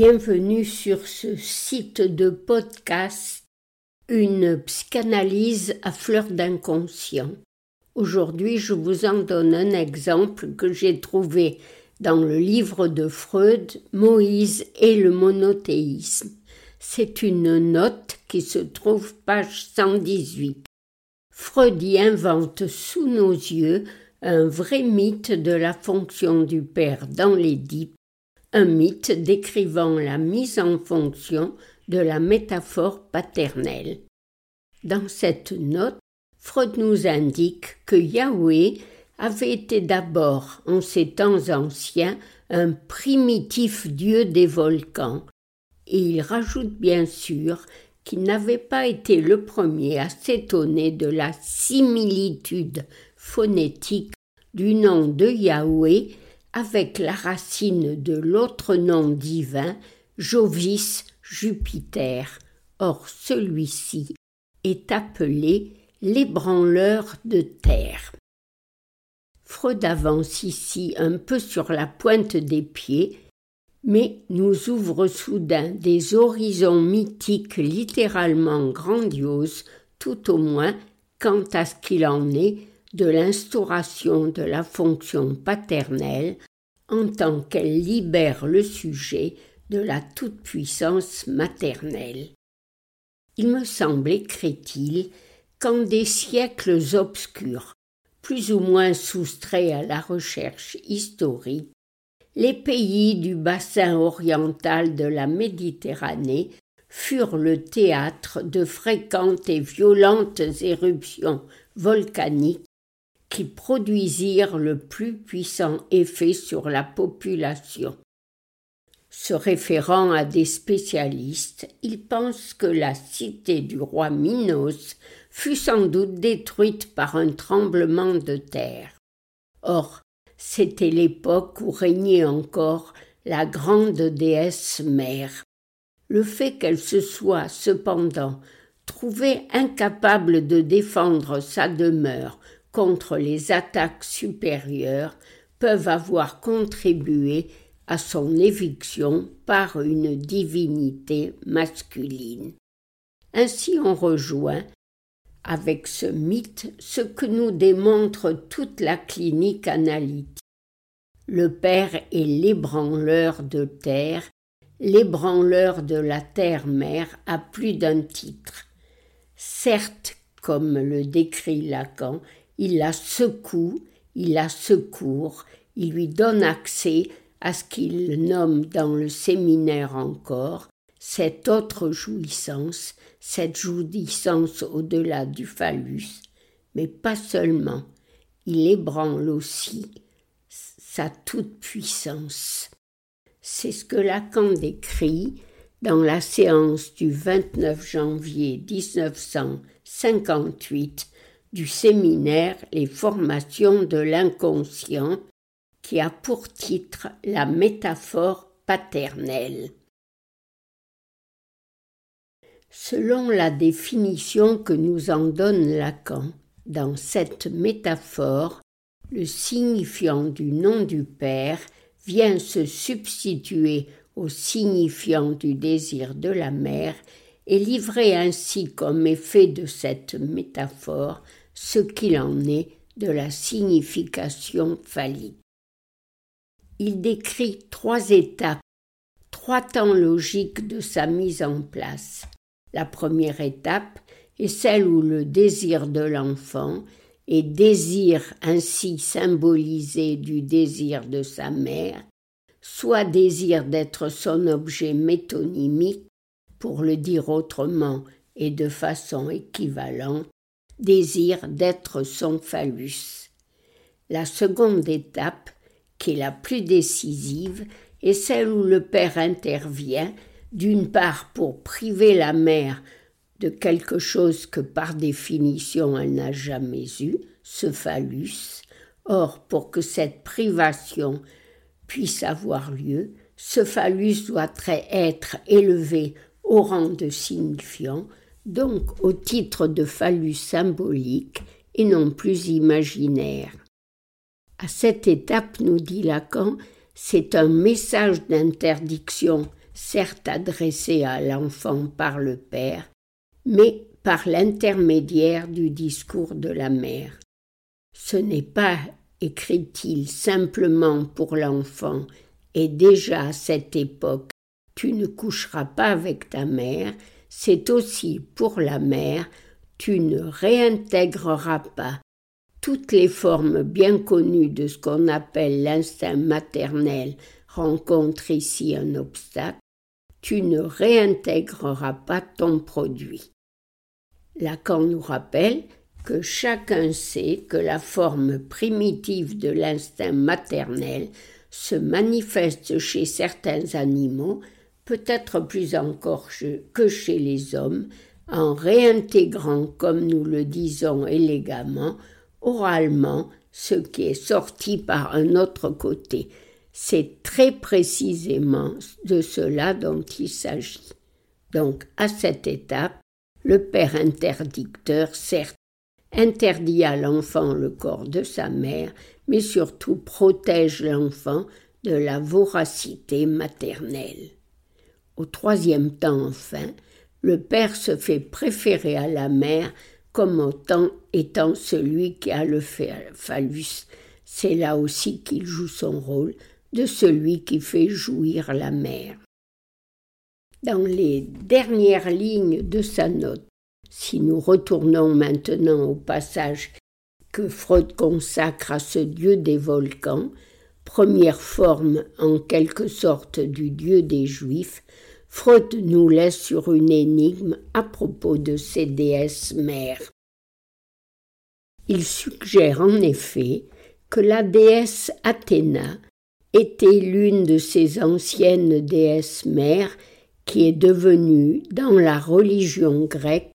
Bienvenue sur ce site de podcast Une psychanalyse à fleur d'inconscient. Aujourd'hui, je vous en donne un exemple que j'ai trouvé dans le livre de Freud, Moïse et le monothéisme. C'est une note qui se trouve page 118. Freud y invente sous nos yeux un vrai mythe de la fonction du père dans l'Édipe un mythe décrivant la mise en fonction de la métaphore paternelle. Dans cette note, Freud nous indique que Yahweh avait été d'abord, en ces temps anciens, un primitif dieu des volcans, et il rajoute bien sûr qu'il n'avait pas été le premier à s'étonner de la similitude phonétique du nom de Yahweh avec la racine de l'autre nom divin, Jovis Jupiter. Or celui-ci est appelé l'ébranleur de terre. Freud avance ici un peu sur la pointe des pieds, mais nous ouvre soudain des horizons mythiques littéralement grandioses, tout au moins quant à ce qu'il en est de l'instauration de la fonction paternelle en tant qu'elle libère le sujet de la toute-puissance maternelle. Il me semble, écrit-il, qu'en des siècles obscurs, plus ou moins soustraits à la recherche historique, les pays du bassin oriental de la Méditerranée furent le théâtre de fréquentes et violentes éruptions volcaniques qui produisirent le plus puissant effet sur la population. Se référant à des spécialistes, il pense que la cité du roi Minos fut sans doute détruite par un tremblement de terre. Or, c'était l'époque où régnait encore la grande déesse mère. Le fait qu'elle se soit, cependant, trouvée incapable de défendre sa demeure contre les attaques supérieures peuvent avoir contribué à son éviction par une divinité masculine. Ainsi on rejoint, avec ce mythe, ce que nous démontre toute la clinique analytique. Le Père est l'ébranleur de terre, l'ébranleur de la terre-mère à plus d'un titre. Certes, comme le décrit Lacan, il la secoue, il la secourt, il lui donne accès à ce qu'il nomme dans le séminaire encore cette autre jouissance, cette jouissance au-delà du phallus, mais pas seulement, il ébranle aussi sa toute-puissance. C'est ce que Lacan décrit dans la séance du 29 janvier 1958 du séminaire Les formations de l'inconscient, qui a pour titre la métaphore paternelle. Selon la définition que nous en donne Lacan, dans cette métaphore, le signifiant du nom du Père vient se substituer au signifiant du désir de la mère et livrer ainsi comme effet de cette métaphore ce qu'il en est de la signification phallique. Il décrit trois étapes, trois temps logiques de sa mise en place. La première étape est celle où le désir de l'enfant et désir ainsi symbolisé du désir de sa mère, soit désir d'être son objet métonymique, pour le dire autrement et de façon équivalente, désir d'être son phallus. La seconde étape, qui est la plus décisive, est celle où le père intervient, d'une part pour priver la mère de quelque chose que par définition elle n'a jamais eu, ce phallus. Or, pour que cette privation puisse avoir lieu, ce phallus doit être élevé au rang de signifiant, donc au titre de phallus symbolique et non plus imaginaire. À cette étape, nous dit Lacan, c'est un message d'interdiction certes adressée à l'enfant par le père, mais par l'intermédiaire du discours de la mère. Ce n'est pas, écrit-il, simplement pour l'enfant, et déjà à cette époque, tu ne coucheras pas avec ta mère, c'est aussi pour la mère, tu ne réintégreras pas toutes les formes bien connues de ce qu'on appelle l'instinct maternel rencontrent ici un obstacle, tu ne réintégreras pas ton produit. Lacan nous rappelle que chacun sait que la forme primitive de l'instinct maternel se manifeste chez certains animaux, peut-être plus encore que chez les hommes, en réintégrant, comme nous le disons élégamment, oralement ce qui est sorti par un autre côté. C'est très précisément de cela dont il s'agit. Donc, à cette étape, le père interdicteur, certes, interdit à l'enfant le corps de sa mère, mais surtout protège l'enfant de la voracité maternelle. Au troisième temps, enfin, le père se fait préférer à la mère comme autant étant celui qui a le phallus. C'est là aussi qu'il joue son rôle de celui qui fait jouir la mère. Dans les dernières lignes de sa note, si nous retournons maintenant au passage que Freud consacre à ce dieu des volcans, première forme en quelque sorte du dieu des Juifs, Freud nous laisse sur une énigme à propos de ces déesses mères. Il suggère en effet que la déesse Athéna était l'une de ces anciennes déesses mères qui est devenue, dans la religion grecque,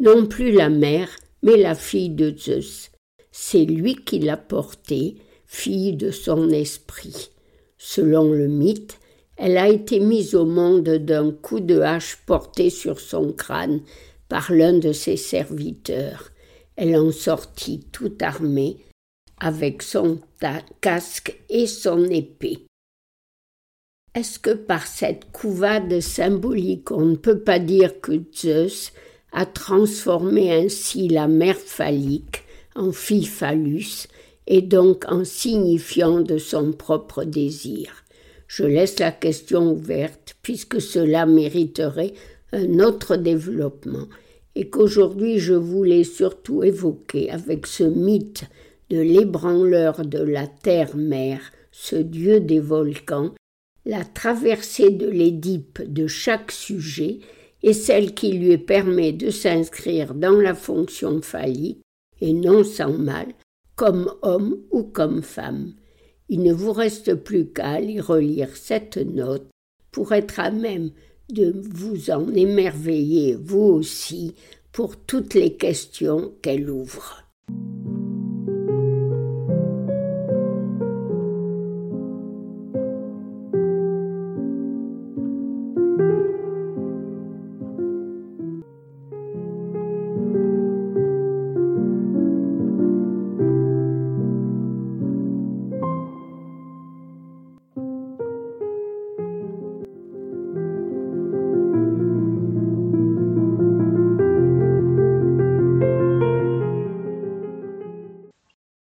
non plus la mère, mais la fille de Zeus. C'est lui qui l'a portée, fille de son esprit. Selon le mythe, elle a été mise au monde d'un coup de hache porté sur son crâne par l'un de ses serviteurs. Elle en sortit tout armée, avec son casque et son épée. Est-ce que par cette couvade symbolique on ne peut pas dire que Zeus a transformé ainsi la mère phallique en fille et donc en signifiant de son propre désir? Je laisse la question ouverte, puisque cela mériterait un autre développement, et qu'aujourd'hui je voulais surtout évoquer avec ce mythe de l'ébranleur de la terre-mère, ce dieu des volcans, la traversée de l'Édipe de chaque sujet et celle qui lui permet de s'inscrire dans la fonction phallique, et non sans mal, comme homme ou comme femme. Il ne vous reste plus qu'à y relire cette note pour être à même de vous en émerveiller vous aussi pour toutes les questions qu'elle ouvre.